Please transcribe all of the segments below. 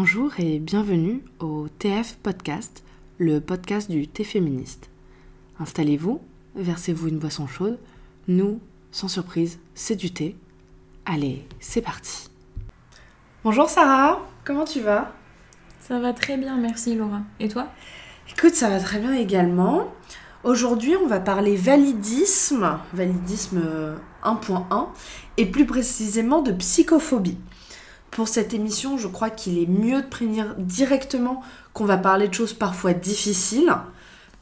Bonjour et bienvenue au TF Podcast, le podcast du thé féministe. Installez-vous, versez-vous une boisson chaude. Nous, sans surprise, c'est du thé. Allez, c'est parti. Bonjour Sarah, comment tu vas? Ça va très bien, merci Laura. Et toi? Écoute, ça va très bien également. Aujourd'hui, on va parler validisme, validisme 1.1, et plus précisément de psychophobie. Pour cette émission, je crois qu'il est mieux de prévenir directement qu'on va parler de choses parfois difficiles.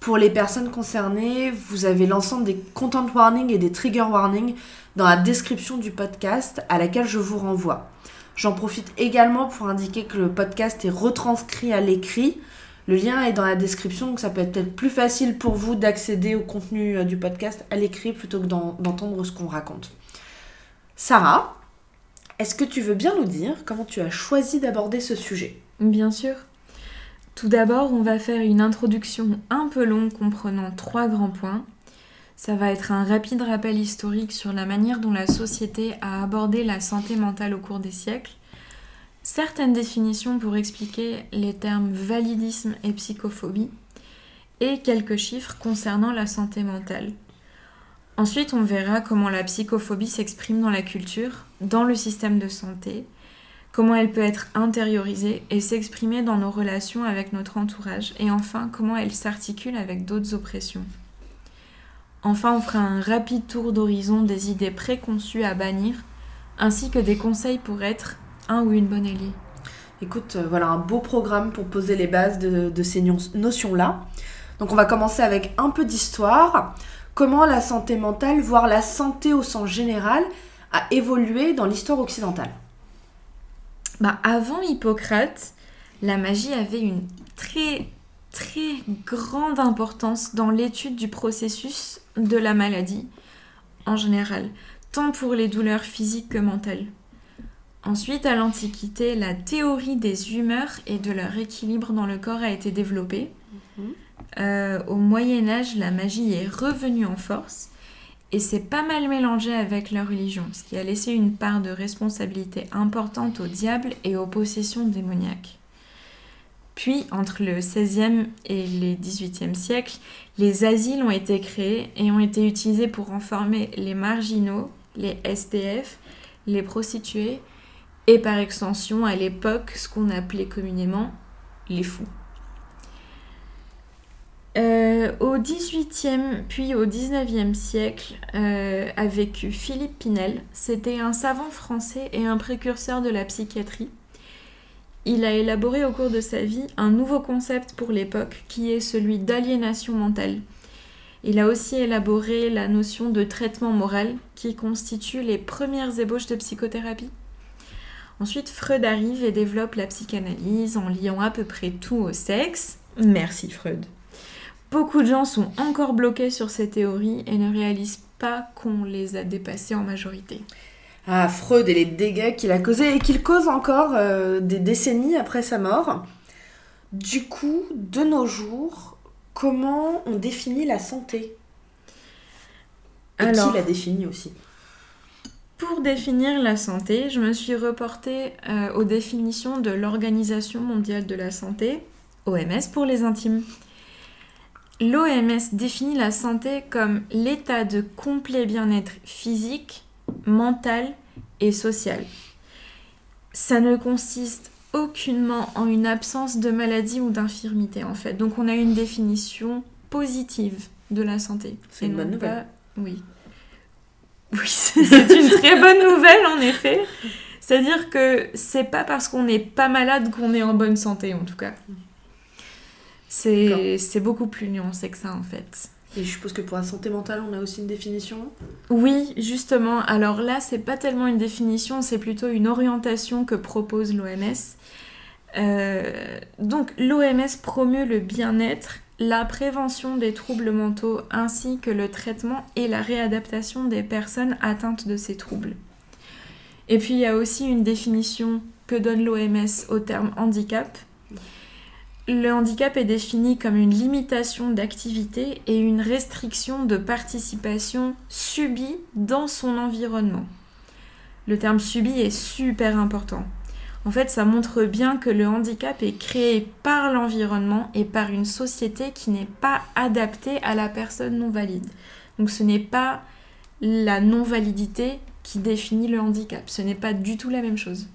Pour les personnes concernées, vous avez l'ensemble des content warnings et des trigger warnings dans la description du podcast à laquelle je vous renvoie. J'en profite également pour indiquer que le podcast est retranscrit à l'écrit. Le lien est dans la description, donc ça peut être plus facile pour vous d'accéder au contenu euh, du podcast à l'écrit plutôt que d'entendre ce qu'on raconte. Sarah, est-ce que tu veux bien nous dire comment tu as choisi d'aborder ce sujet? Bien sûr. Tout d'abord, on va faire une introduction un peu longue comprenant trois grands points. Ça va être un rapide rappel historique sur la manière dont la société a abordé la santé mentale au cours des siècles, certaines définitions pour expliquer les termes validisme et psychophobie, et quelques chiffres concernant la santé mentale. Ensuite, on verra comment la psychophobie s'exprime dans la culture, dans le système de santé, comment elle peut être intériorisée et s'exprimer dans nos relations avec notre entourage, et enfin comment elle s'articule avec d'autres oppressions. Enfin, on fera un rapide tour d'horizon des idées préconçues à bannir, ainsi que des conseils pour être un ou une bonne alliée. Écoute, euh, voilà un beau programme pour poser les bases de, de ces notions-là. Donc on va commencer avec un peu d'histoire comment la santé mentale, voire la santé au sens général, a évolué dans l'histoire occidentale bah, Avant Hippocrate, la magie avait une très très grande importance dans l'étude du processus de la maladie en général, tant pour les douleurs physiques que mentales. Ensuite, à l'Antiquité, la théorie des humeurs et de leur équilibre dans le corps a été développée. Mhm. Euh, au Moyen Âge, la magie est revenue en force et c'est pas mal mélangé avec la religion, ce qui a laissé une part de responsabilité importante au diable et aux possessions démoniaques. Puis, entre le XVIe et le XVIIIe siècle, les asiles ont été créés et ont été utilisés pour renformer les marginaux, les STF, les prostituées et par extension à l'époque ce qu'on appelait communément les fous. Euh, au XVIIIe puis au XIXe siècle euh, a vécu Philippe Pinel. C'était un savant français et un précurseur de la psychiatrie. Il a élaboré au cours de sa vie un nouveau concept pour l'époque qui est celui d'aliénation mentale. Il a aussi élaboré la notion de traitement moral qui constitue les premières ébauches de psychothérapie. Ensuite, Freud arrive et développe la psychanalyse en liant à peu près tout au sexe. Merci Freud. Beaucoup de gens sont encore bloqués sur ces théories et ne réalisent pas qu'on les a dépassées en majorité. Ah, Freud et les dégâts qu'il a causés et qu'il cause encore euh, des décennies après sa mort. Du coup, de nos jours, comment on définit la santé? Et qui la définit aussi? pour définir la santé, je me suis reportée euh, aux définitions de l'Organisation mondiale de la santé, OMS pour les intimes. L'OMS définit la santé comme l'état de complet bien-être physique, mental et social. Ça ne consiste aucunement en une absence de maladie ou d'infirmité en fait. Donc on a une définition positive de la santé. C'est une bonne nouvelle. Oui. Oui, c'est une très bonne nouvelle en effet. C'est-à-dire que c'est pas parce qu'on n'est pas malade qu'on est en bonne santé en tout cas. C'est beaucoup plus nuancé que ça en fait. Et je suppose que pour la santé mentale, on a aussi une définition Oui, justement. Alors là, c'est pas tellement une définition, c'est plutôt une orientation que propose l'OMS. Euh, donc l'OMS promeut le bien-être, la prévention des troubles mentaux ainsi que le traitement et la réadaptation des personnes atteintes de ces troubles. Et puis il y a aussi une définition que donne l'OMS au terme handicap, le handicap est défini comme une limitation d'activité et une restriction de participation subie dans son environnement. Le terme subi est super important. En fait, ça montre bien que le handicap est créé par l'environnement et par une société qui n'est pas adaptée à la personne non valide. Donc ce n'est pas la non-validité qui définit le handicap. Ce n'est pas du tout la même chose.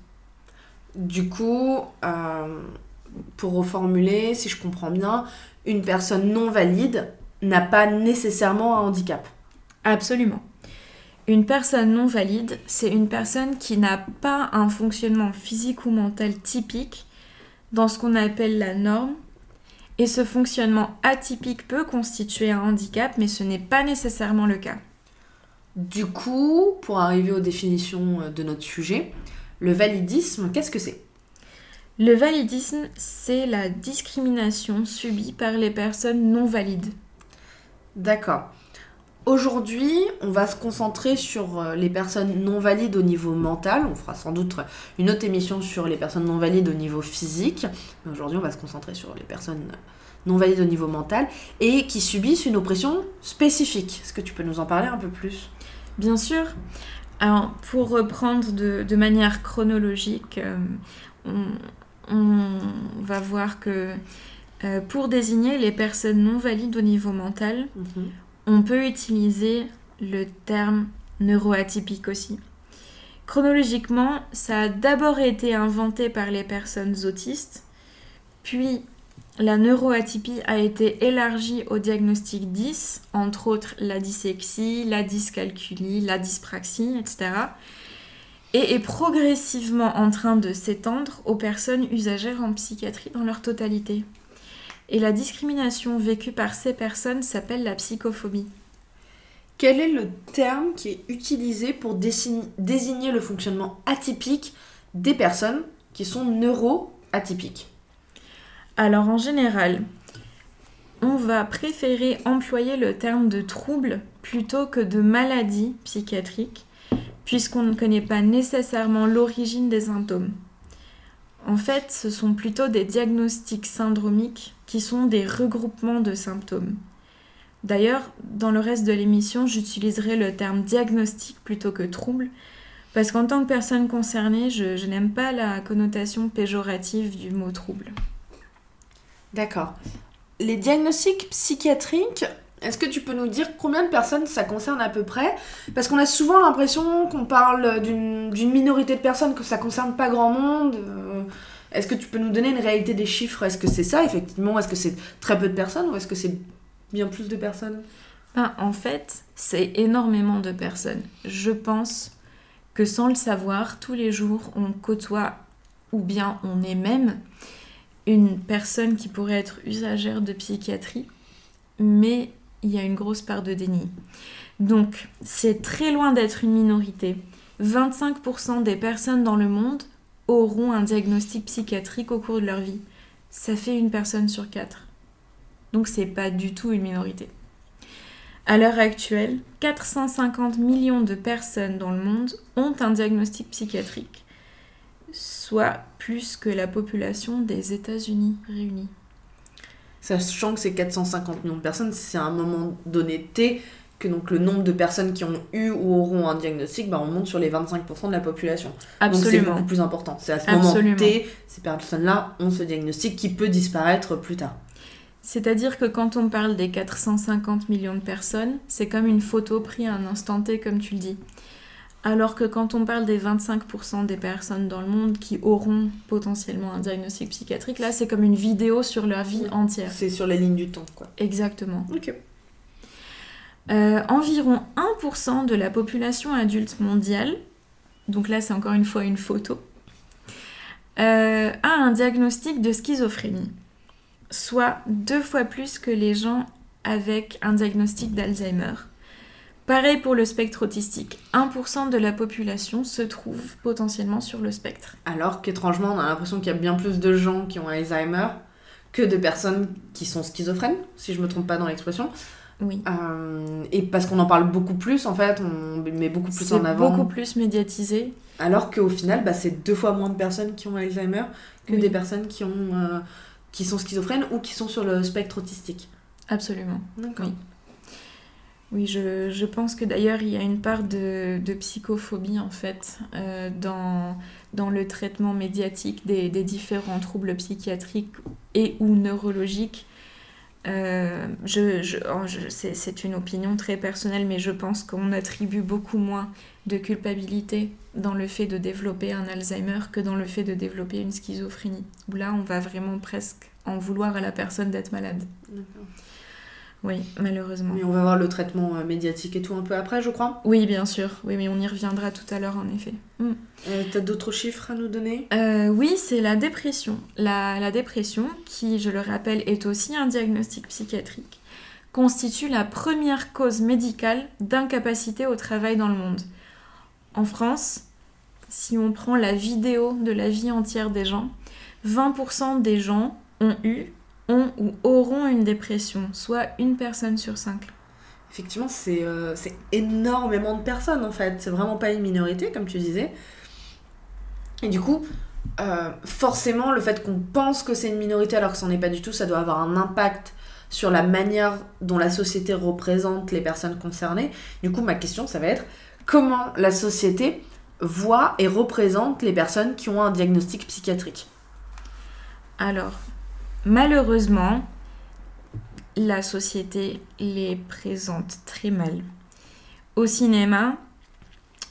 Du coup, euh, pour reformuler, si je comprends bien, une personne non valide n'a pas nécessairement un handicap. Absolument. Une personne non valide, c'est une personne qui n'a pas un fonctionnement physique ou mental typique dans ce qu'on appelle la norme. Et ce fonctionnement atypique peut constituer un handicap, mais ce n'est pas nécessairement le cas. Du coup, pour arriver aux définitions de notre sujet, le validisme, qu'est-ce que c'est? Le validisme, c'est la discrimination subie par les personnes non valides. D'accord. Aujourd'hui, on va se concentrer sur euh, les personnes non valides au niveau mental. On fera sans doute une autre émission sur les personnes non valides au niveau physique. Mais aujourd'hui, on va se concentrer sur les personnes non valides au niveau mental et qui subissent une oppression spécifique. Est-ce que tu peux nous en parler un peu plus? Bien sûr. Alors, pour reprendre de, manière chronologique, euh, on, va voir que euh, pour désigner les personnes non valides au niveau mental, mhm. on peut utiliser le terme neuroatypique aussi. Chronologiquement, ça a d'abord été inventé par les personnes autistes, puis la neuroatypie a été élargie au diagnostic 10, entre autres la dyslexie, la dyscalculie, la dyspraxie, etc. Et est progressivement en train de s'étendre aux personnes usagères en psychiatrie dans leur totalité. Et la discrimination vécue par ces personnes s'appelle la psychophobie. Quel est le terme qui est utilisé pour désigner le fonctionnement atypique des personnes qui sont neuroatypiques? Alors en général, on va préférer employer le terme de trouble plutôt que de maladie psychiatrique, puisqu'on ne connaît pas nécessairement l'origine des symptômes. En fait, ce sont plutôt des diagnostics syndromiques qui sont des regroupements de symptômes. D'ailleurs, dans le reste de l'émission, j'utiliserai le terme diagnostic plutôt que trouble, parce qu'en tant que personne concernée, je, je n'aime pas la connotation péjorative du mot trouble. D'accord. Les diagnostics psychiatriques, est-ce que tu peux nous dire combien de personnes ça concerne à peu près? Parce qu'on a souvent l'impression qu'on parle d'une minorité de personnes, que ça concerne pas grand monde. Euh, est-ce que tu peux nous donner une réalité des chiffres? Est-ce que c'est ça, effectivement? Est-ce que c'est très peu de personnes ou est-ce que c'est bien plus de personnes? Ben, En fait, c'est énormément de personnes. Je pense que sans le savoir, tous les jours, on côtoie ou bien on est même une personne qui pourrait être usagère de psychiatrie, mais il y a une grosse part de déni. Donc, c'est très loin d'être une minorité. 25% des personnes dans le monde auront un diagnostic psychiatrique au cours de leur vie. Ça fait une personne sur quatre. Donc, c'est pas du tout une minorité. À l'heure actuelle, 450 millions de personnes dans le monde ont un diagnostic psychiatrique soit plus que la population des États-Unis réunis. Sachant que c'est 450 millions de personnes, c'est à un moment donné T que donc le nombre de personnes qui ont eu ou auront un diagnostic, bah, on monte sur les 25% de la population. Absolument. Donc c'est beaucoup plus important. C'est à ce moment T, ces personnes-là ont ce diagnostic qui peut disparaître plus tard. C'est-à-dire que quand on parle des 450 millions de personnes, c'est comme une photo prise à un instant T, comme tu le dis. Alors que quand on parle des 25% des personnes dans le monde qui auront potentiellement un diagnostic psychiatrique, là c'est comme une vidéo sur leur vie entière. C'est sur la ligne du temps, quoi. Exactement. Ok. Euh, environ 1% de la population adulte mondiale, donc là c'est encore une fois une photo, euh, a un diagnostic de schizophrénie, soit deux fois plus que les gens avec un diagnostic d'Alzheimer. Pareil pour le spectre autistique. 1% de la population se trouve potentiellement sur le spectre. Alors qu'étrangement, on a l'impression qu'il y a bien plus de gens qui ont Alzheimer que de personnes qui sont schizophrènes, si je me trompe pas dans l'expression. Oui. Euh, et parce qu'on en parle beaucoup plus, en fait, on met beaucoup plus en avant. beaucoup plus médiatisé. Alors qu'au final, bah, c'est deux fois moins de personnes qui ont Alzheimer que des personnes qui, ont, euh, qui sont schizophrènes ou qui sont sur le spectre autistique. Absolument. D'accord. Oui, je, je, pense que d'ailleurs il y a une part de, de psychophobie en fait euh, dans, dans le traitement médiatique des, différents troubles psychiatriques et ou neurologiques. Euh, oh, c'est une opinion très personnelle, mais je pense qu'on attribue beaucoup moins de culpabilité dans le fait de développer un Alzheimer que dans le fait de développer une schizophrénie. Où là, on va vraiment presque en vouloir à la personne d'être malade. Oui, malheureusement. Mais on va voir le traitement euh, médiatique et tout un peu après, je crois. Oui, bien sûr. Oui, mais on y reviendra tout à l'heure, en effet. Mm. Euh, T'as d'autres chiffres à nous donner? Euh, Oui, c'est la dépression. La, la, dépression, qui, je le rappelle, est aussi un diagnostic psychiatrique, constitue la première cause médicale d'incapacité au travail dans le monde. En France, si on prend la vidéo de la vie entière des gens, 20% des gens ont eu ont ou auront une dépression, soit une personne sur cinq. Effectivement, euh, c'est énormément de personnes en fait. C'est vraiment pas une minorité, comme tu disais. Et du coup, euh, forcément, le fait qu'on pense que c'est une minorité alors que ce n'en est pas du tout, ça doit avoir un impact sur la manière dont la société représente les personnes concernées. Du coup, ma question, ça va être comment la société voit et représente les personnes qui ont un diagnostic psychiatrique? Alors, Malheureusement, la société les présente très mal. Au cinéma,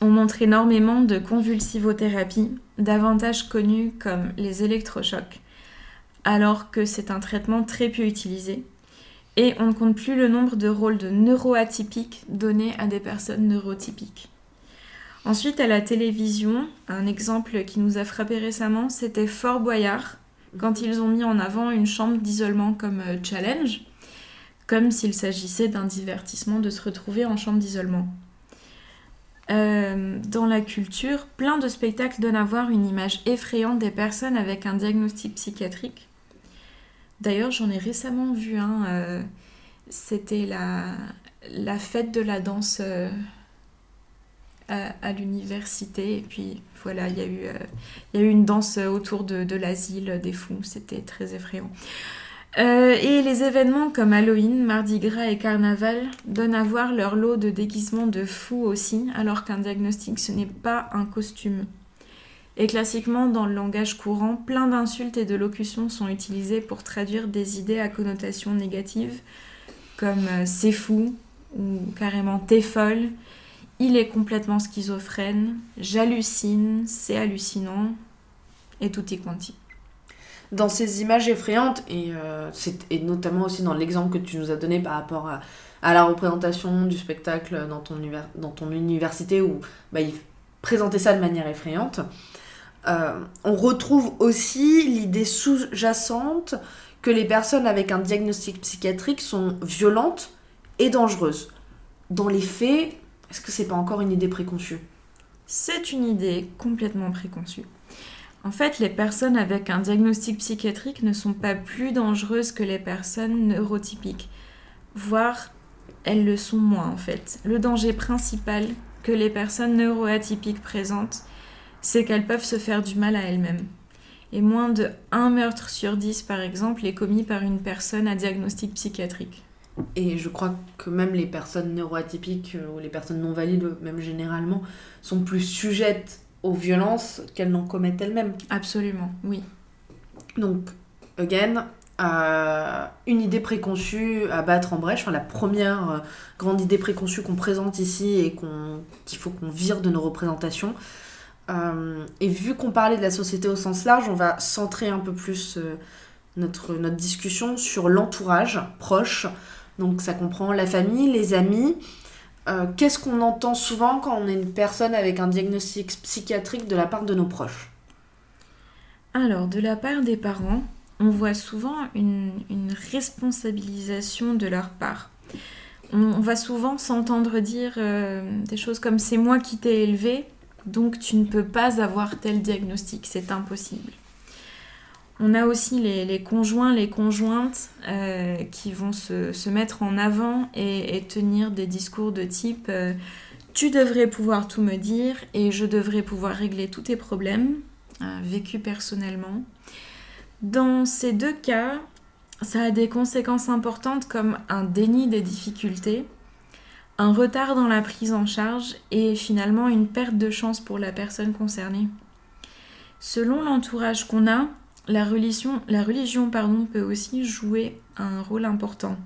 on montre énormément de convulsivothérapies, davantage connues comme les électrochocs, alors que c'est un traitement très peu utilisé. Et on ne compte plus le nombre de rôles de neuroatypiques donnés à des personnes neurotypiques. Ensuite, à la télévision, un exemple qui nous a frappé récemment, c'était Fort Boyard, quand ils ont mis en avant une chambre d'isolement comme euh, challenge, comme s'il s'agissait d'un divertissement de se retrouver en chambre d'isolement. Euh, dans la culture, plein de spectacles donnent à voir une image effrayante des personnes avec un diagnostic psychiatrique. D'ailleurs, j'en ai récemment vu un. Euh, c'était la, la fête de la danse à, l'université. Et puis voilà, il y, a eu, euh, une danse autour de, de l'asile des fous. C'était très effrayant. Euh, et les événements comme Halloween, Mardi Gras et Carnaval donnent à voir leur lot de déguisements de fous aussi, alors qu'un diagnostic ce n'est pas un costume. Et classiquement, dans le langage courant, plein d'insultes et de locutions sont utilisées pour traduire des idées à connotation négative, comme euh, c'est fou ou carrément t'es folle, il est complètement schizophrène, j'hallucine, c'est hallucinant, et tout est quanti. Dans ces images effrayantes, et, euh, notamment aussi dans l'exemple que tu nous as donné par rapport à, la représentation du spectacle dans ton, université, où bah, il présentait ça de manière effrayante, euh, on retrouve aussi l'idée sous-jacente que les personnes avec un diagnostic psychiatrique sont violentes et dangereuses. Dans les faits, est-ce que c'est pas encore une idée préconçue? C'est une idée complètement préconçue. En fait, les personnes avec un diagnostic psychiatrique ne sont pas plus dangereuses que les personnes neurotypiques, voire elles le sont moins en fait. Le danger principal que les personnes neuroatypiques présentent, c'est qu'elles peuvent se faire du mal à elles-mêmes. Et moins de 1 meurtre sur 10 par exemple est commis par une personne à diagnostic psychiatrique. Et je crois que même les personnes neuroatypiques euh, ou les personnes non valides, même généralement, sont plus sujettes aux violences qu'elles n'en commettent elles-mêmes. Absolument, oui. Donc, again, euh, une idée préconçue à battre en brèche, enfin la première euh, grande idée préconçue qu'on présente ici et qu'il faut qu'on vire de nos représentations. et vu qu'on parlait de la société au sens large, on va centrer un peu plus notre, notre discussion sur l'entourage proche, donc ça comprend la famille, les amis. Euh, qu'est-ce qu'on entend souvent quand on est une personne avec un diagnostic psychiatrique de la part de nos proches? Alors, de la part des parents, on voit souvent une, responsabilisation de leur part. On, va souvent s'entendre dire euh, des choses comme c'est moi qui t'ai élevé, donc tu ne peux pas avoir tel diagnostic, c'est impossible. On a aussi les, conjoints, les conjointes euh, qui vont se, mettre en avant et, tenir des discours de type euh, tu devrais pouvoir tout me dire et je devrais pouvoir régler tous tes problèmes, euh, vécus personnellement. Dans ces deux cas, ça a des conséquences importantes comme un déni des difficultés, un retard dans la prise en charge et finalement une perte de chance pour la personne concernée. Selon l'entourage qu'on a, la religion, la religion peut aussi jouer un rôle important.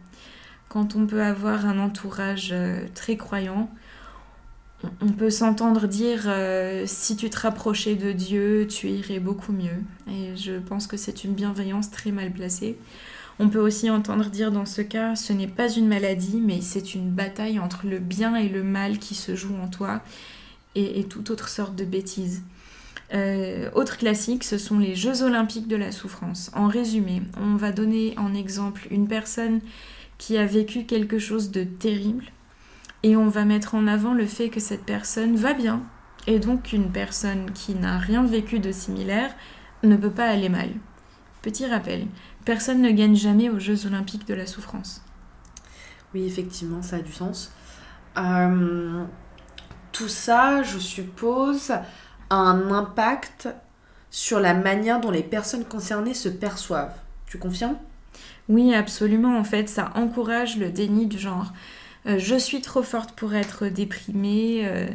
Quand on peut avoir un entourage euh, très croyant, on peut s'entendre dire euh, si tu te rapprochais de Dieu, tu irais beaucoup mieux. Et je pense que c'est une bienveillance très mal placée. On peut aussi entendre dire dans ce cas, ce n'est pas une maladie, mais c'est une bataille entre le bien et le mal qui se joue en toi et toute autre sorte de bêtises. Euh, autre classique, ce sont les Jeux olympiques de la souffrance. En résumé, on va donner en exemple une personne qui a vécu quelque chose de terrible et on va mettre en avant le fait que cette personne va bien. Et donc une personne qui n'a rien vécu de similaire ne peut pas aller mal. Petit rappel, personne ne gagne jamais aux Jeux olympiques de la souffrance. Oui, effectivement, ça a du sens. Euh, tout ça, je suppose, a un impact sur la manière dont les personnes concernées se perçoivent. Tu confirmes? Oui, absolument. En fait, ça encourage le déni du genre. Euh, je suis trop forte pour être déprimée, euh,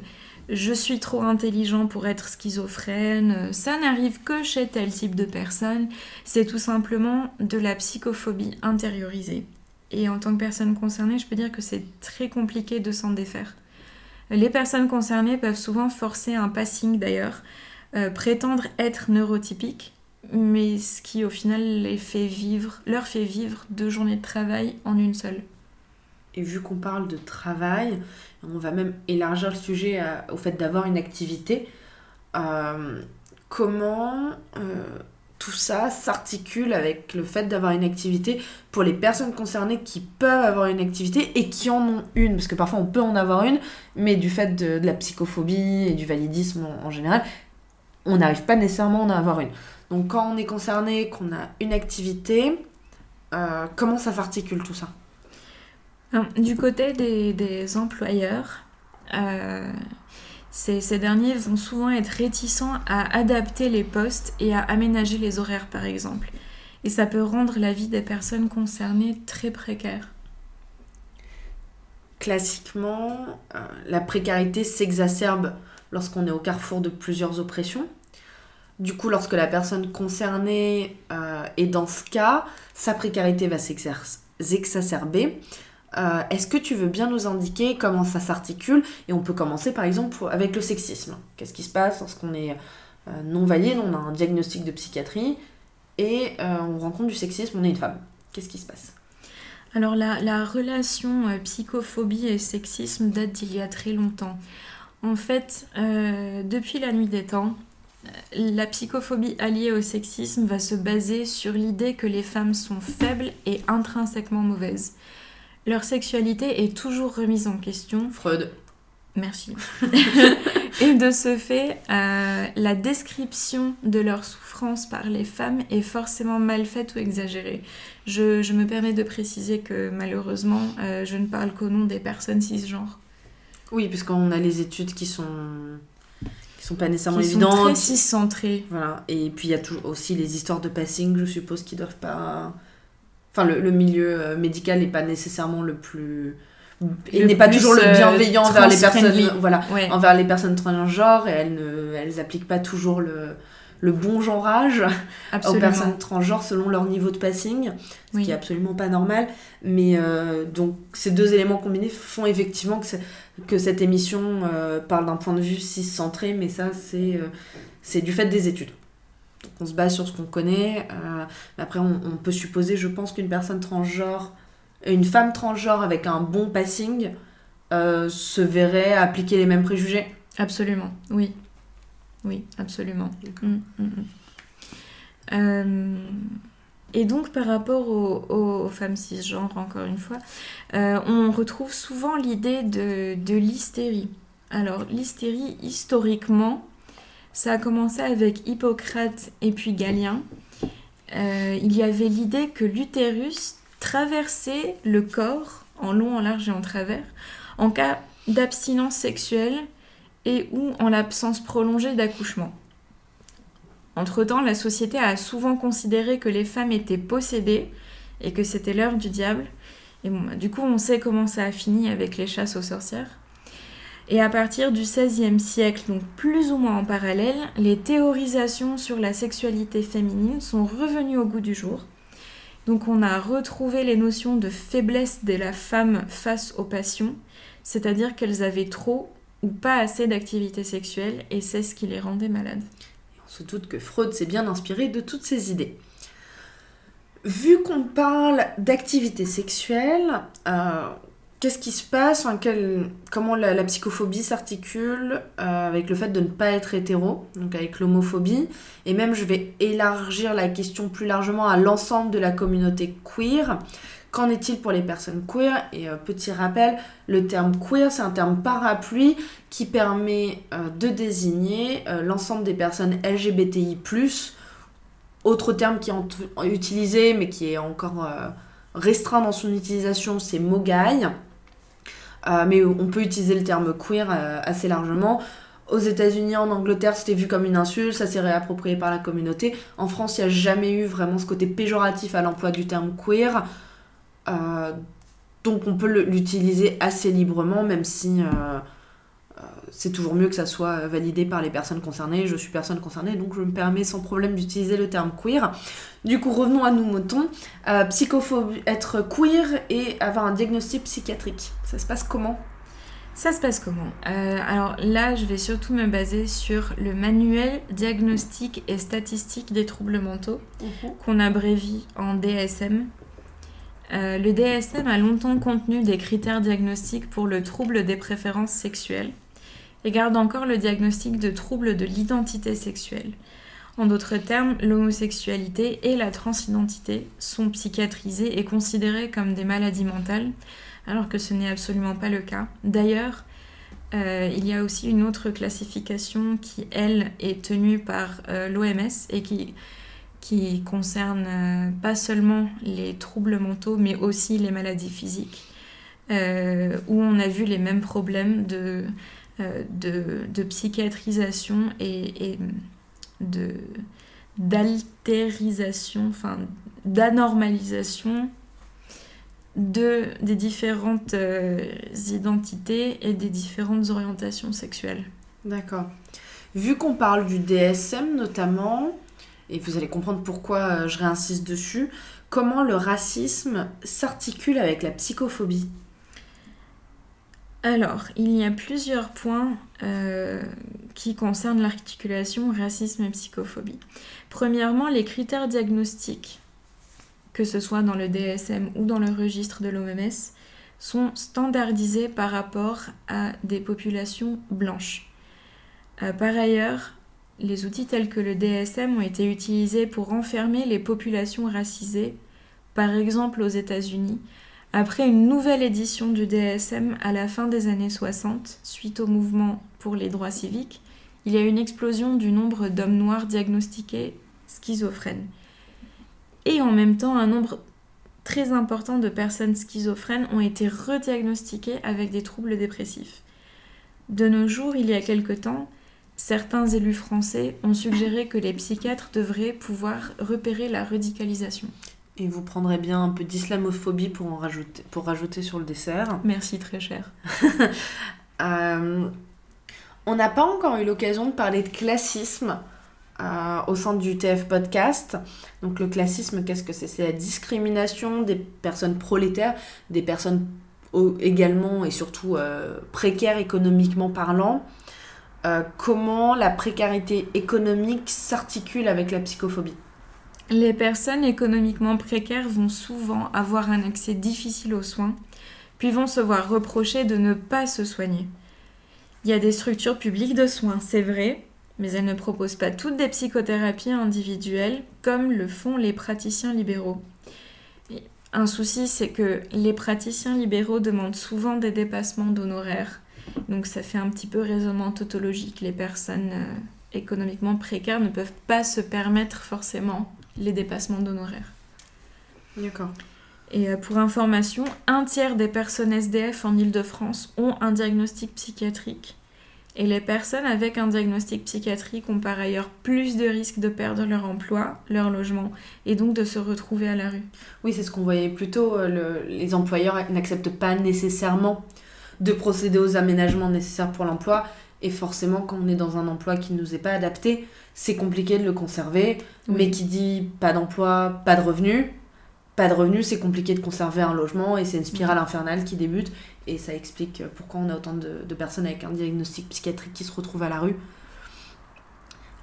je suis trop intelligent pour être schizophrène, euh, ça n'arrive que chez tel type de personne, c'est tout simplement de la psychophobie intériorisée. Et en tant que personne concernée, je peux dire que c'est très compliqué de s'en défaire. Les personnes concernées peuvent souvent forcer un passing d'ailleurs, prétendre être neurotypiques, mais ce qui au final les fait vivre, leur fait vivre deux journées de travail en une seule. Et vu qu'on parle de travail, on va même élargir le sujet au fait d'avoir une activité. Euh, comment euh, tout ça s'articule avec le fait d'avoir une activité pour les personnes concernées qui peuvent avoir une activité et qui en ont une Parce que parfois on peut en avoir une, mais du fait de, la psychophobie et du validisme en, général, on n'arrive pas nécessairement à en avoir une. Donc quand on est concerné, qu'on a une activité, euh, comment ça s'articule tout ça? Du côté des, employeurs, euh, ces, derniers vont souvent être réticents à adapter les postes et à aménager les horaires, par exemple. Et ça peut rendre la vie des personnes concernées très précaire. Classiquement, euh, la précarité s'exacerbe lorsqu'on est au carrefour de plusieurs oppressions. Du coup, lorsque la personne concernée euh, est dans ce cas, sa précarité va s'exacerber. Euh, est-ce que tu veux bien nous indiquer comment ça s'articule? Et on peut commencer par exemple avec le sexisme. Qu'est-ce qui se passe lorsqu'on est euh, non valide, on a un diagnostic de psychiatrie et euh, on rencontre du sexisme, on est une femme Qu'est-ce qui se passe? Alors la, la relation psychophobie et sexisme date d'il y a très longtemps. En fait, depuis la nuit des temps, la psychophobie alliée au sexisme va se baser sur l'idée que les femmes sont faibles et intrinsèquement mauvaises. Leur sexualité est toujours remise en question. Freud. Merci. et de ce fait, euh, la description de leur souffrance par les femmes est forcément mal faite ou exagérée. Je, me permets de préciser que malheureusement, euh, je ne parle qu'au nom des personnes cisgenres. Oui, puisqu'on a les études qui sont qui sont pas nécessairement qui évidentes. Sont très cis-centrées. Voilà. Et puis il y a toujours aussi les histoires de passing, je suppose, qui doivent pas Enfin, le, milieu euh, médical n'est pas nécessairement le plus il n'est pas toujours le euh, bienveillant envers les personnes voilà envers les personnes transgenres et elles ne elles appliquent pas toujours le le bon genrage aux personnes transgenres selon leur niveau de passing, ce qui est absolument pas normal. Mais euh, donc ces deux éléments combinés font effectivement que, que cette émission parle d'un point de vue cis-centré, mais ça c'est c'est du fait des études on se base sur ce qu'on connaît. Euh, après, on, peut supposer, je pense, qu'une personne transgenre, une femme transgenre avec un bon passing, euh, se verrait appliquer les mêmes préjugés. Absolument, oui. Oui, absolument. Mm, mm, mm. Euh, et donc, par rapport aux, femmes cisgenres, encore une fois, on retrouve souvent l'idée de, de l'hystérie. Alors, l'hystérie, historiquement, ça a commencé avec Hippocrate et puis Galien. Euh, il y avait l'idée que l'utérus traversait le corps en long, en large et en travers en cas d'abstinence sexuelle et ou en l'absence prolongée d'accouchement. Entre-temps, la société a souvent considéré que les femmes étaient possédées et que c'était l'heure du diable. Et bah, du coup, on sait comment ça a fini avec les chasses aux sorcières. Et à partir du XVIe siècle, donc plus ou moins en parallèle, les théorisations sur la sexualité féminine sont revenues au goût du jour. Donc on a retrouvé les notions de faiblesse de la femme face aux passions, c'est-à-dire qu'elles avaient trop ou pas assez d'activité sexuelle et c'est ce qui les rendait malades. on se doute que Freud s'est bien inspiré de toutes ces idées. Vu qu'on parle d'activité sexuelle, euh, qu'est-ce qui se passe Comment la, psychophobie s'articule euh, avec le fait de ne pas être hétéro, donc avec l'homophobie? Et même, je vais élargir la question plus largement à l'ensemble de la communauté queer. Qu'en est-il pour les personnes queer? Et euh, petit rappel, le terme queer, c'est un terme parapluie qui permet de désigner l'ensemble des personnes LGBTI, autre terme qui est utilisé, mais qui est encore euh, restreint dans son utilisation, c'est mogaï. Euh, mais on peut utiliser le terme queer euh, assez largement. Aux États-Unis, en Angleterre, c'était vu comme une insulte, ça s'est réapproprié par la communauté. En France, il n'y a jamais eu vraiment ce côté péjoratif à l'emploi du terme queer. donc on peut l'utiliser assez librement, même si c'est toujours mieux que ça soit validé par les personnes concernées. Je suis personne concernée, donc je me permets sans problème d'utiliser le terme queer. Du coup, revenons à nous moutons. Euh, psychophobie, être queer et avoir un diagnostic psychiatrique. Ça se passe comment? Ça se passe comment? Euh, Alors là, je vais surtout me baser sur le manuel diagnostic et statistique des troubles mentaux, mhm. qu'on abrévie en DSM. Euh, le DSM a longtemps contenu des critères diagnostiques pour le trouble des préférences sexuelles et garde encore le diagnostic de troubles de l'identité sexuelle. En d'autres termes, l'homosexualité et la transidentité sont psychiatrisées et considérées comme des maladies mentales, alors que ce n'est absolument pas le cas. D'ailleurs, euh, il y a aussi une autre classification qui, elle, est tenue par euh, l'OMS et qui, qui concerne euh, pas seulement les troubles mentaux, mais aussi les maladies physiques, où on a vu les mêmes problèmes de euh, de, psychiatrisation et, de d'altérisation, enfin d'anormalisation de, des différentes euh, identités et des différentes orientations sexuelles. D'accord. Vu qu'on parle du DSM notamment, et vous allez comprendre pourquoi euh, je réinsiste dessus, comment le racisme s'articule avec la psychophobie? Alors, il y a plusieurs points euh, qui concernent l'articulation racisme et psychophobie. Premièrement, les critères diagnostiques, que ce soit dans le DSM ou dans le registre de l'OMS, sont standardisés par rapport à des populations blanches. Euh, par ailleurs, les outils tels que le DSM ont été utilisés pour enfermer les populations racisées, par exemple aux États-Unis, après une nouvelle édition du DSM à la fin des années 60, suite au mouvement pour les droits civiques, il y a une explosion du nombre d'hommes noirs diagnostiqués schizophrènes. Et en même temps, un nombre très important de personnes schizophrènes ont été rediagnostiquées avec des troubles dépressifs. De nos jours, il y a quelque temps, certains élus français ont suggéré que les psychiatres devraient pouvoir repérer la radicalisation. Et vous prendrez bien un peu d'islamophobie pour, en rajouter, pour rajouter sur le dessert. Merci, très cher. Euh, on n'a pas encore eu l'occasion de parler de classisme euh, au sein du TF Podcast. Donc le classisme, qu'est-ce que c'est? C'est la discrimination des personnes prolétaires, des personnes également et surtout euh, précaires économiquement parlant. comment la précarité économique s'articule avec la psychophobie? Les personnes économiquement précaires vont souvent avoir un accès difficile aux soins, puis vont se voir reprocher de ne pas se soigner. Il y a des structures publiques de soins, c'est vrai, mais elles ne proposent pas toutes des psychothérapies individuelles comme le font les praticiens libéraux. Un souci, c'est que les praticiens libéraux demandent souvent des dépassements d'honoraires. Donc ça fait un petit peu raisonnement tautologique. Les personnes euh, économiquement précaires ne peuvent pas se permettre forcément les dépassements d'honoraires. D'accord. Et euh, pour information, un tiers des personnes SDF en Ile-de-France ont un diagnostic psychiatrique. Et les personnes avec un diagnostic psychiatrique ont par ailleurs plus de risques de perdre leur emploi, leur logement, et donc de se retrouver à la rue. Oui, c'est ce qu'on voyait plus tôt. Euh, les employeurs n'acceptent pas nécessairement de procéder aux aménagements nécessaires pour l'emploi. Et forcément, quand on est dans un emploi qui ne nous est pas adapté, c'est compliqué de le conserver. Oui. Mais qui dit pas d'emploi, pas de revenus. Pas de revenus, c'est compliqué de conserver un logement et c'est une spirale infernale qui débute. Et ça explique pourquoi on a autant de, de personnes avec un diagnostic psychiatrique qui se retrouvent à la rue.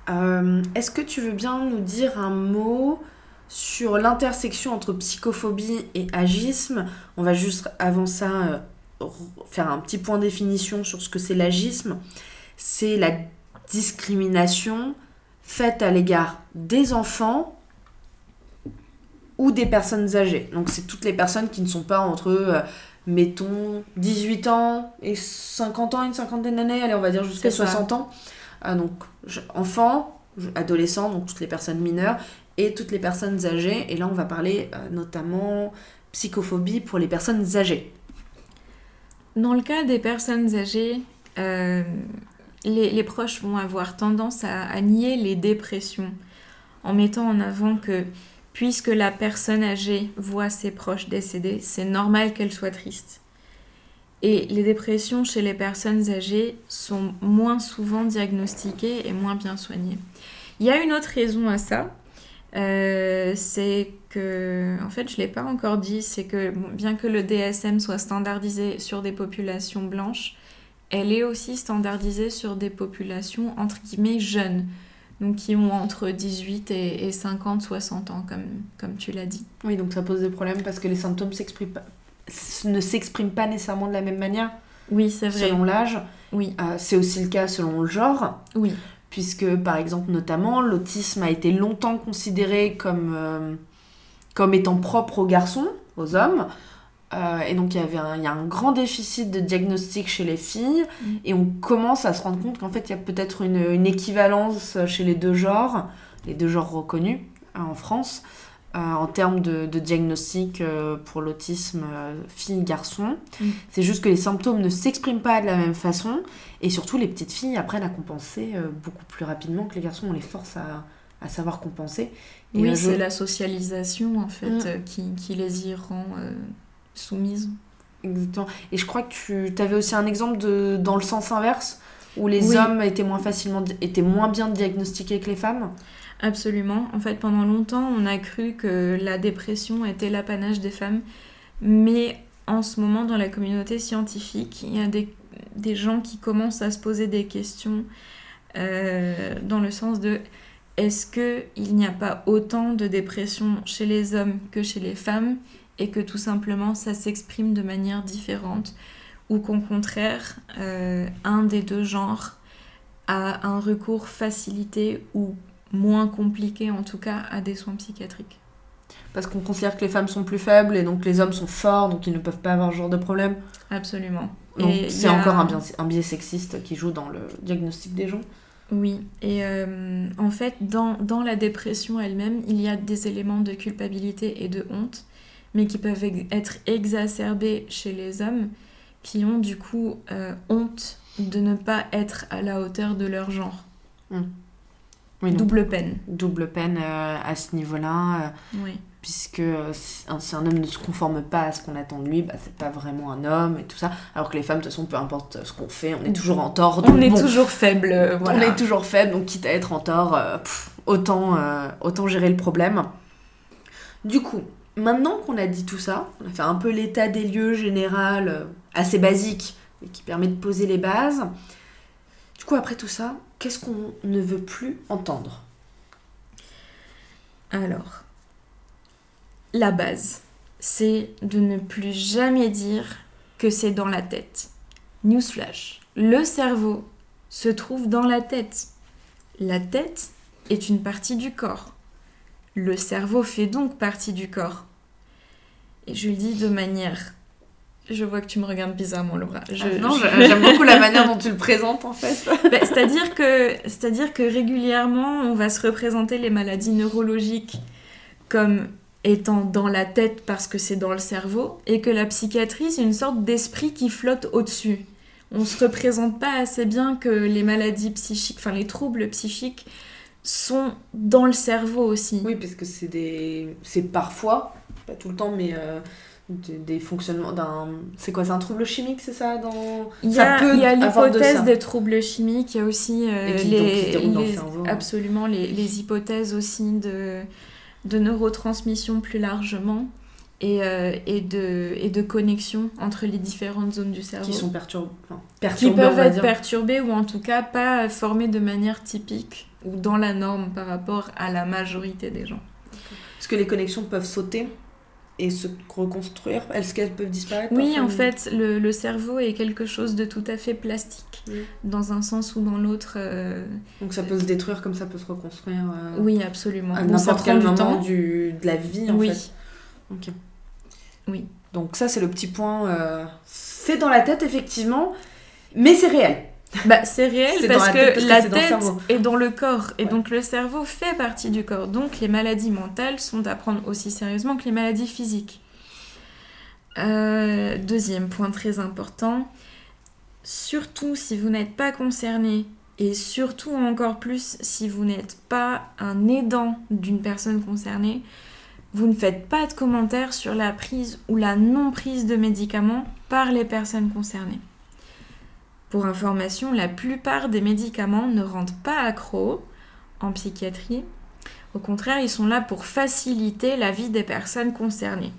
Euh, Est-ce que tu veux bien nous dire un mot sur l'intersection entre psychophobie et agisme? On va juste avant ça euh, faire un petit point définition sur ce que c'est l'agisme. C'est la discrimination faite à l'égard des enfants ou des personnes âgées. Donc c'est toutes les personnes qui ne sont pas entre, euh, mettons, 18 ans et 50 ans, une cinquantaine d'années, allez on va dire jusqu'à C'est ça. 60 ans. Ah, donc enfants, adolescents, donc toutes les personnes mineures et toutes les personnes âgées. Et là on va parler euh, notamment psychophobie pour les personnes âgées. Dans le cas des personnes âgées, euh, les, proches vont avoir tendance à, à nier les dépressions en mettant en avant que puisque la personne âgée voit ses proches décédés, c'est normal qu'elle soit triste. Et les dépressions chez les personnes âgées sont moins souvent diagnostiquées et moins bien soignées. Il y a une autre raison à ça, euh, c'est que, en fait, je ne l'ai pas encore dit, c'est que bon, bien que le DSM soit standardisé sur des populations blanches, elle est aussi standardisée sur des populations entre guillemets jeunes, donc qui ont entre 18 et, et 50, 60 ans, comme, comme tu l'as dit. Oui, donc ça pose des problèmes parce que les symptômes pas- ne s'expriment pas nécessairement de la même manière Oui, c'est vrai. selon l'âge. Oui, Euh, c'est aussi le cas selon le genre. oui, puisque par exemple notamment l'autisme a été longtemps considéré comme, euh, comme étant propre aux garçons, aux hommes. Euh, et donc il y avait un, y a un grand déficit de diagnostic chez les filles Mm. et on commence à se rendre compte qu'en fait il y a peut-être une, une équivalence chez les deux genres, les deux genres reconnus euh, en France, euh, en termes de, de diagnostic euh, pour l'autisme fille-garçon. Mm. C'est juste que les symptômes ne s'expriment pas de la même façon et surtout, les petites filles apprennent à compenser beaucoup plus rapidement que les garçons. On les force à, à savoir compenser. Et, oui c'est la socialisation en fait Mm. euh, qui, qui les y rend euh, soumises. Exactement. Et je crois que tu avais aussi un exemple de, dans le sens inverse, où les Oui. hommes étaient moins, facilement, étaient moins bien diagnostiqués que les femmes? Absolument. En fait, pendant longtemps, on a cru que la dépression était l'apanage des femmes. Mais en ce moment, dans la communauté scientifique, il y a des, des gens qui commencent à se poser des questions euh, dans le sens de est-ce qu'il n'y a pas autant de dépression chez les hommes que chez les femmes et que tout simplement ça s'exprime de manière différente ou qu'au contraire, euh, un des deux genres a un recours facilité ou moins compliqué en tout cas à des soins psychiatriques? Parce qu'on considère que les femmes sont plus faibles et donc les hommes sont forts, donc ils ne peuvent pas avoir ce genre de problème. Absolument. Donc c'est a- encore un biais, un biais sexiste qui joue dans le diagnostic des gens. Oui, et euh, en fait, dans, dans la dépression elle-même, il y a des éléments de culpabilité et de honte, mais qui peuvent être exacerbés chez les hommes, qui ont du coup euh, honte de ne pas être à la hauteur de leur genre. Oui, donc, Double peine. double peine euh, à ce niveau-là. Oui. Puisque euh, si un, homme ne se conforme pas à ce qu'on attend de lui, bah, c'est pas vraiment un homme et tout ça. Alors que les femmes, de toute façon, peu importe ce qu'on fait, on est toujours en tort. On est bon, toujours faible, euh, voilà. on est toujours faible, donc quitte à être en tort, euh, pff, autant, euh, autant gérer le problème. Du coup, maintenant qu'on a dit tout ça, on a fait un peu l'état des lieux général, euh, assez basique, mais qui permet de poser les bases. Du coup, après tout ça, qu'est-ce qu'on ne veut plus entendre? Alors, la base, c'est de ne plus jamais dire que c'est dans la tête. Newsflash, le cerveau se trouve dans la tête. La tête est une partie du corps. Le cerveau fait donc partie du corps. Et je le dis de manière... Je vois que tu me regardes bizarrement, Laura. Je- Ah, Non, j'aime beaucoup la manière dont tu le présentes en fait. ben, c'est-à-dire que, c'est-à-dire que régulièrement, on va se représenter les maladies neurologiques comme étant dans la tête parce que c'est dans le cerveau, et que la psychiatrie, c'est une sorte d'esprit qui flotte au-dessus. On se représente pas assez bien que les maladies psychiques, enfin les troubles psychiques, sont dans le cerveau aussi. Oui, parce que c'est des... c'est parfois, pas tout le temps, mais euh, des, des fonctionnements d'un. C'est quoi C'est un trouble chimique, c'est ça dans... Il y a, de l'hypothèse des troubles chimiques, il y a aussi euh, Et qui- donc, qui se les, dans le les- cerveau, hein. absolument les, les hypothèses aussi de, de neurotransmission plus largement et, euh, et, de, et de connexion entre les différentes zones du cerveau. qui sont. Enfin, Qui peuvent être perturbées ou en tout cas pas formées de manière typique ou dans la norme par rapport à la majorité des gens. Est-ce que les connexions peuvent sauter et se reconstruire Est-ce qu'elles peuvent disparaître Oui, en fait, le, le cerveau est quelque chose de tout à fait plastique, Oui. dans un sens ou dans l'autre. euh, Donc ça peut se détruire comme ça peut se reconstruire euh, oui, absolument. à n'importe quel du moment temps. du, de la vie en oui. fait. Ok. Oui. Donc ça c'est le petit point. euh, C'est dans la tête effectivement, mais c'est réel. Bah, c'est réel parce la que tête, parce que la dans tête est dans le corps et Ouais. donc le cerveau fait partie du corps. Donc les maladies mentales sont à prendre aussi sérieusement que les maladies physiques. Euh, deuxième point très important, surtout si vous n'êtes pas concerné et surtout encore plus si vous n'êtes pas un aidant d'une personne concernée, vous ne faites pas de commentaires sur la prise ou la non-prise de médicaments par les personnes concernées. Pour information, la plupart des médicaments ne rendent pas accro en psychiatrie. Au contraire, ils sont là pour faciliter la vie des personnes concernées.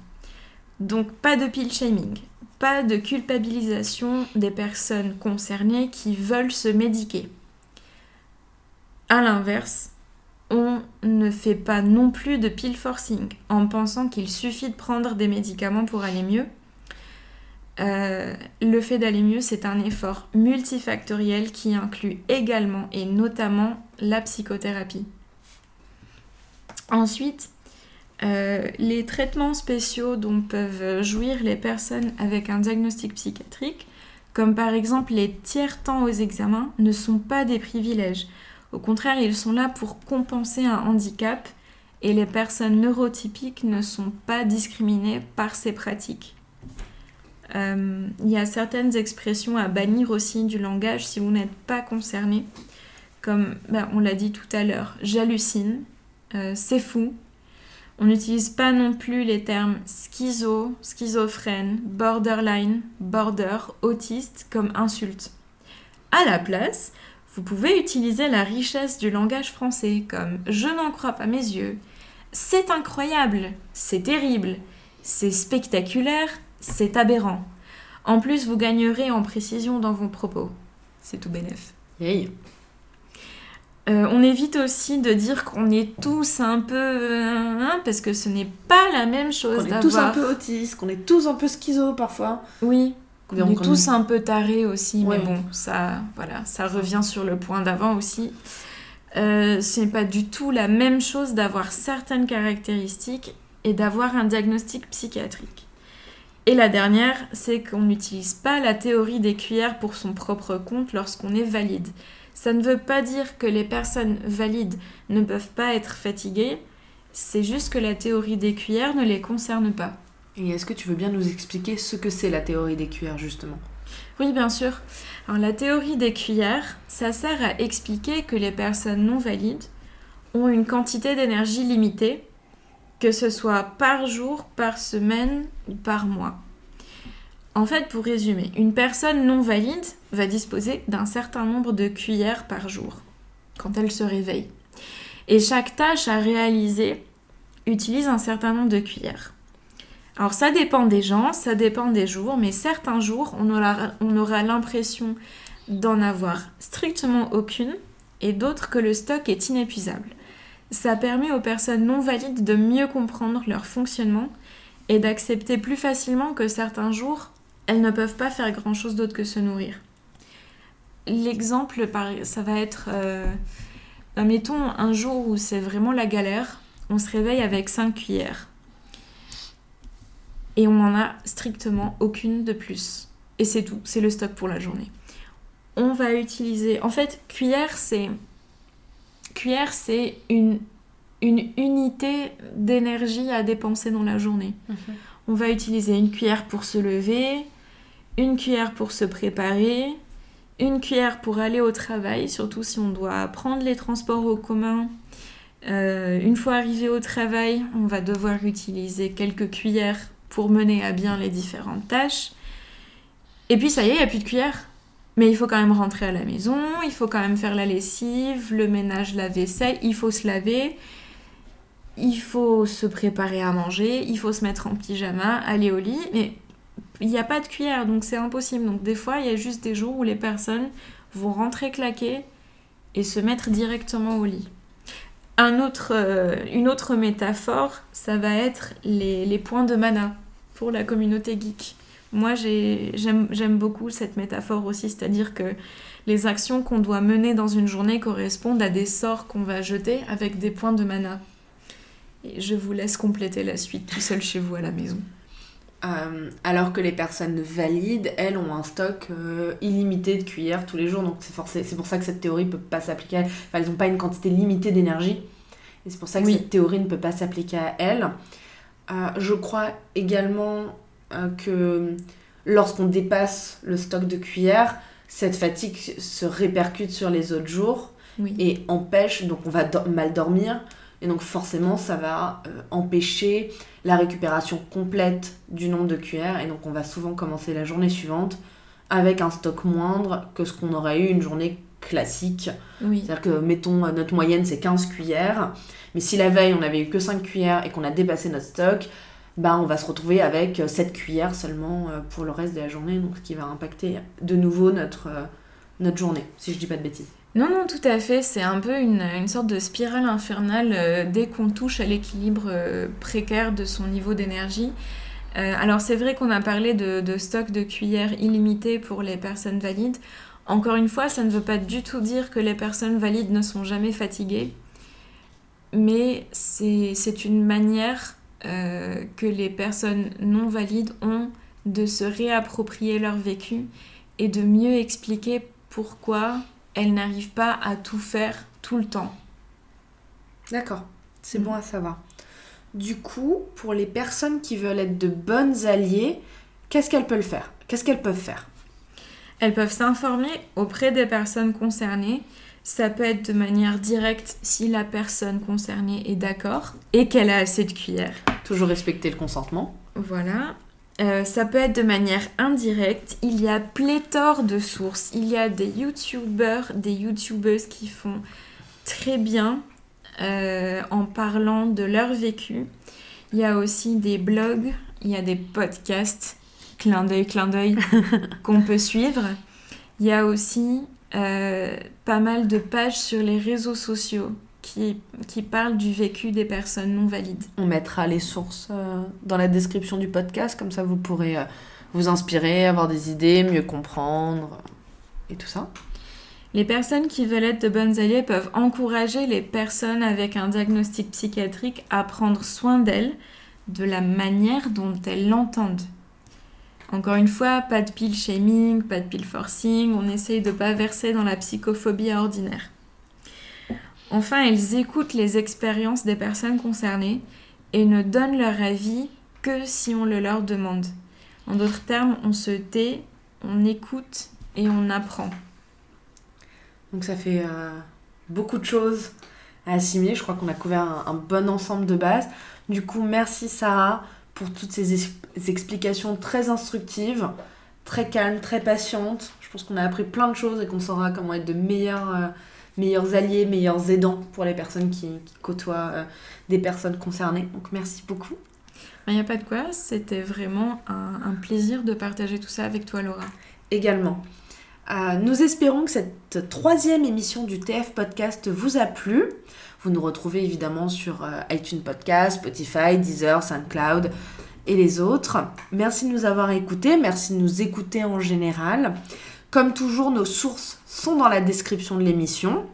Donc pas de pill shaming, pas de culpabilisation des personnes concernées qui veulent se médiquer. A l'inverse, on ne fait pas non plus de pill forcing en pensant qu'il suffit de prendre des médicaments pour aller mieux. Euh, le fait d'aller mieux, c'est un effort multifactoriel qui inclut également et notamment la psychothérapie. Ensuite, euh, les traitements spéciaux dont peuvent jouir les personnes avec un diagnostic psychiatrique, comme par exemple les tiers temps aux examens, ne sont pas des privilèges. Au contraire, ils sont là pour compenser un handicap et les personnes neurotypiques ne sont pas discriminées par ces pratiques. Euh, il y a certaines expressions à bannir aussi du langage si vous n'êtes pas concerné, comme ben, on l'a dit tout à l'heure, j'hallucine, euh, c'est fou. On n'utilise pas non plus les termes schizo, schizophrène, borderline, border, autiste comme insulte. À la place, vous pouvez utiliser la richesse du langage français comme je n'en crois pas mes yeux, c'est incroyable, c'est terrible, c'est spectaculaire, c'est aberrant. En plus, vous gagnerez en précision dans vos propos. C'est tout bénef. Yay. Euh, on évite aussi de dire qu'on est tous un peu... hein, parce que ce n'est pas la même chose Qu'on est tous un d'avoir... peu autistes, qu'on est tous un peu schizo parfois. Oui, on est tous un peu tarés aussi, Ouais. mais bon, ça, voilà, ça revient sur le point d'avant aussi. Euh, ce n'est pas du tout la même chose d'avoir certaines caractéristiques et d'avoir un diagnostic psychiatrique. Et la dernière, c'est qu'on n'utilise pas la théorie des cuillères pour son propre compte lorsqu'on est valide. Ça ne veut pas dire que les personnes valides ne peuvent pas être fatiguées, c'est juste que la théorie des cuillères ne les concerne pas. Et est-ce que tu veux bien nous expliquer ce que c'est la théorie des cuillères justement? Oui, bien sûr. Alors, la théorie des cuillères, ça sert à expliquer que les personnes non valides ont une quantité d'énergie limitée, que ce soit par jour, par semaine ou par mois. En fait, pour résumer, une personne non valide va disposer d'un certain nombre de cuillères par jour quand elle se réveille. Et chaque tâche à réaliser utilise un certain nombre de cuillères. Alors ça dépend des gens, ça dépend des jours, mais certains jours, on aura, on aura l'impression d'en avoir strictement aucune et d'autres que le stock est inépuisable. Ça permet aux personnes non valides de mieux comprendre leur fonctionnement et d'accepter plus facilement que certains jours, elles ne peuvent pas faire grand-chose d'autre que se nourrir. L'exemple, ça va être, euh, mettons un jour où c'est vraiment la galère, on se réveille avec 5 cuillères et on n'en a strictement aucune de plus. Et c'est tout, c'est le stock pour la journée. On va utiliser, en fait, cuillère c'est cuillère c'est une une unité d'énergie à dépenser dans la journée. On va utiliser une cuillère pour se lever, une cuillère pour se préparer, une cuillère pour aller au travail, surtout si on doit prendre les transports au commun. Euh, une fois arrivé au travail, on va devoir utiliser quelques cuillères pour mener à bien les différentes tâches. Et puis ça y est, il n'y a plus de cuillère. Mais il faut quand même rentrer à la maison, il faut quand même faire la lessive, le ménage, la vaisselle, il faut se laver, il faut se préparer à manger, il faut se mettre en pyjama, aller au lit. Mais il n'y a pas de cuillère, donc c'est impossible. Donc des fois, il y a juste des jours où les personnes vont rentrer claquer et se mettre directement au lit. Un autre, euh, une autre métaphore, ça va être les, les points de mana pour la communauté geek. Moi, j'aime beaucoup cette métaphore aussi, c'est-à-dire que les actions qu'on doit mener dans une journée correspondent à des sorts qu'on va jeter avec des points de mana. Et je vous laisse compléter la suite tout seul chez vous à la maison. Euh, alors que les personnes valides, elles, ont un stock euh, illimité de cuillères tous les jours. Donc c'est pour ça que cette théorie ne peut pas s'appliquer à elles. Enfin, elles n'ont pas une quantité limitée d'énergie. Et c'est pour ça que cette théorie ne peut pas s'appliquer à elles. Euh, je crois également Hein, que lorsqu'on dépasse le stock de cuillères, cette fatigue se répercute sur les autres jours et empêche, donc on va mal dormir, et donc forcément ça va euh, empêcher la récupération complète du nombre de cuillères, et donc on va souvent commencer la journée suivante avec un stock moindre que ce qu'on aurait eu une journée classique. C'est-à-dire que, mettons, notre moyenne c'est 15 cuillères, mais si la veille on avait eu que 5 cuillères et qu'on a dépassé notre stock, bah, on va se retrouver avec 7 cuillères seulement euh, pour le reste de la journée, donc ce qui va impacter de nouveau notre, euh, notre journée, si je dis pas de bêtises. Non, non, tout à fait. C'est un peu une, une, sorte de spirale infernale euh, dès qu'on touche à l'équilibre précaire de son niveau d'énergie. alors c'est vrai qu'on a parlé de, de, stock de cuillères illimité pour les personnes valides. Encore une fois, ça ne veut pas du tout dire que les personnes valides ne sont jamais fatiguées, mais c'est une manière euh, que les personnes non valides ont de se réapproprier leur vécu et de mieux expliquer pourquoi elles n'arrivent pas à tout faire tout le temps. D'accord, c'est bon mm. à savoir. Du coup, pour les personnes qui veulent être de bonnes alliées, qu'est-ce qu'elles peuvent faire? Qu'est-ce qu'elles peuvent faire? Elles peuvent s'informer auprès des personnes concernées ça peut être de manière directe si la personne concernée est d'accord et qu'elle a assez de cuillères. Toujours respecter le consentement. Voilà. Euh, ça peut être de manière indirecte. Il y a pléthore de sources. Il y a des youtubeurs, des youtubeuses qui font très bien euh, en parlant de leur vécu. Il y a aussi des blogs, il y a des podcasts, clin d'œil, clin d'œil, qu'on peut suivre. Il y a aussi pas mal de pages sur les réseaux sociaux qui, qui, parlent du vécu des personnes non valides. On mettra les sources euh, dans la description du podcast, comme ça vous pourrez euh, vous inspirer, avoir des idées, mieux comprendre et tout ça. Les personnes qui veulent être de bonnes alliées peuvent encourager les personnes avec un diagnostic psychiatrique à prendre soin d'elles de la manière dont elles l'entendent. Encore une fois, pas de pile shaming, pas de pile forcing, on essaye de pas verser dans la psychophobie ordinaire. Enfin, elles écoutent les expériences des personnes concernées et ne donnent leur avis que si on le leur demande. En d'autres termes, on se tait, on écoute et on apprend. Donc ça fait euh, beaucoup de choses à assimiler. Je crois qu'on a couvert un, bon ensemble de bases. Du coup, merci Sarah pour toutes ces explications très instructives, très calmes, très patientes. Je pense qu'on a appris plein de choses et qu'on saura comment être de meilleurs, euh, meilleurs alliés, meilleurs aidants pour les personnes qui, côtoient euh, des personnes concernées. Donc merci beaucoup. Il n'y a pas de quoi, c'était vraiment un, plaisir de partager tout ça avec toi Laura. Également. Euh, nous espérons que cette troisième émission du TF Podcast vous a plu. Vous nous retrouvez évidemment sur euh, iTunes Podcast, Spotify, Deezer, SoundCloud et les autres. Merci de nous avoir écoutés, merci de nous écouter en général. Comme toujours, nos sources sont dans la description de l'émission.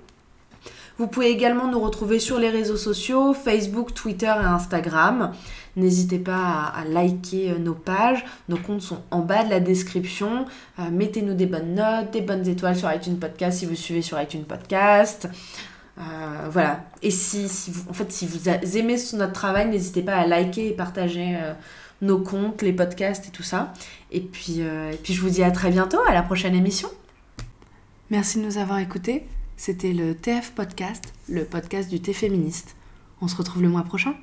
Vous pouvez également nous retrouver sur les réseaux sociaux, Facebook, Twitter et Instagram. N'hésitez pas à, liker euh, nos pages. Nos comptes sont en bas de la description. Euh, mettez-nous des bonnes notes, des bonnes étoiles sur iTunes Podcast si vous suivez sur iTunes Podcast. Euh, voilà. Et si, vous, en fait, si vous aimez notre travail, n'hésitez pas à liker et partager euh, nos comptes, les podcasts et tout ça. Et puis, euh, et puis, je vous dis à très bientôt, à la prochaine émission. Merci de nous avoir écoutés. C'était le TF Podcast, le podcast du thé féministe. On se retrouve le mois prochain.